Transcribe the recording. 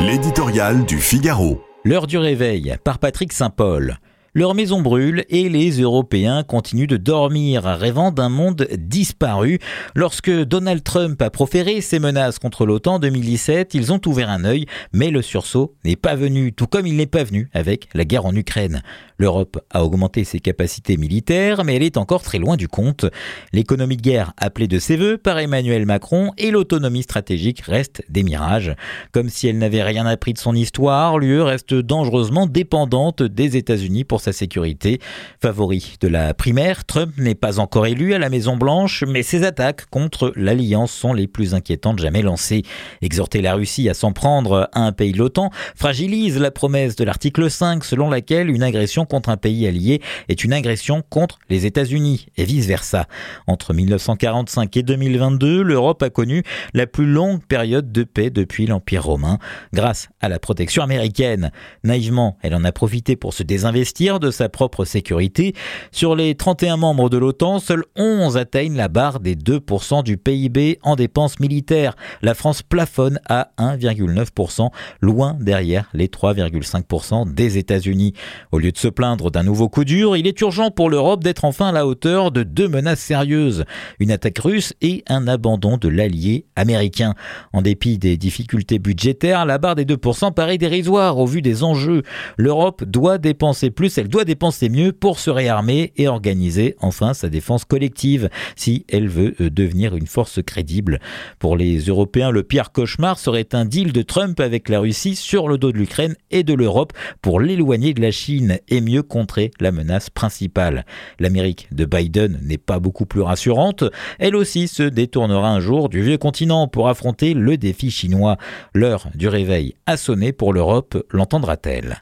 L'éditorial du Figaro. L'heure du réveil par Patrick Saint-Paul. Leur maison brûle et les Européens continuent de dormir, rêvant d'un monde disparu. Lorsque Donald Trump a proféré ses menaces contre l'OTAN en 2017, ils ont ouvert un œil, mais le sursaut n'est pas venu, tout comme il n'est pas venu avec la guerre en Ukraine. L'Europe a augmenté ses capacités militaires, mais elle est encore très loin du compte. L'économie de guerre appelée de ses voeux par Emmanuel Macron et l'autonomie stratégique restent des mirages. Comme si elle n'avait rien appris de son histoire, l'UE reste dangereusement dépendante des États-Unis pour sécurité. Favori de la primaire, Trump n'est pas encore élu à la Maison-Blanche, mais ses attaques contre l'Alliance sont les plus inquiétantes jamais lancées. Exhorter la Russie à s'en prendre à un pays de l'OTAN fragilise la promesse de l'article 5 selon laquelle une agression contre un pays allié est une agression contre les États-Unis et vice-versa. Entre 1945 et 2022, l'Europe a connu la plus longue période de paix depuis l'Empire romain grâce à la protection américaine. Naïvement, elle en a profité pour se désinvestir de sa propre sécurité. Sur les 31 membres de l'OTAN, seuls 11 atteignent la barre des 2% du PIB en dépenses militaires. La France plafonne à 1,9%, loin derrière les 3,5% des États-Unis. Au lieu de se plaindre d'un nouveau coup dur, il est urgent pour l'Europe d'être enfin à la hauteur de deux menaces sérieuses, une attaque russe et un abandon de l'allié américain. En dépit des difficultés budgétaires, la barre des 2% paraît dérisoire au vu des enjeux. L'Europe doit dépenser plus elle doit dépenser mieux pour se réarmer et organiser enfin sa défense collective si elle veut euh, devenir une force crédible. Pour les Européens, le pire cauchemar serait un deal de Trump avec la Russie sur le dos de l'Ukraine et de l'Europe pour l'éloigner de la Chine et mieux contrer la menace principale. L'Amérique de Biden n'est pas beaucoup plus rassurante. Elle aussi se détournera un jour du vieux continent pour affronter le défi chinois. L'heure du réveil a sonné pour l'Europe, l'entendra-t-elle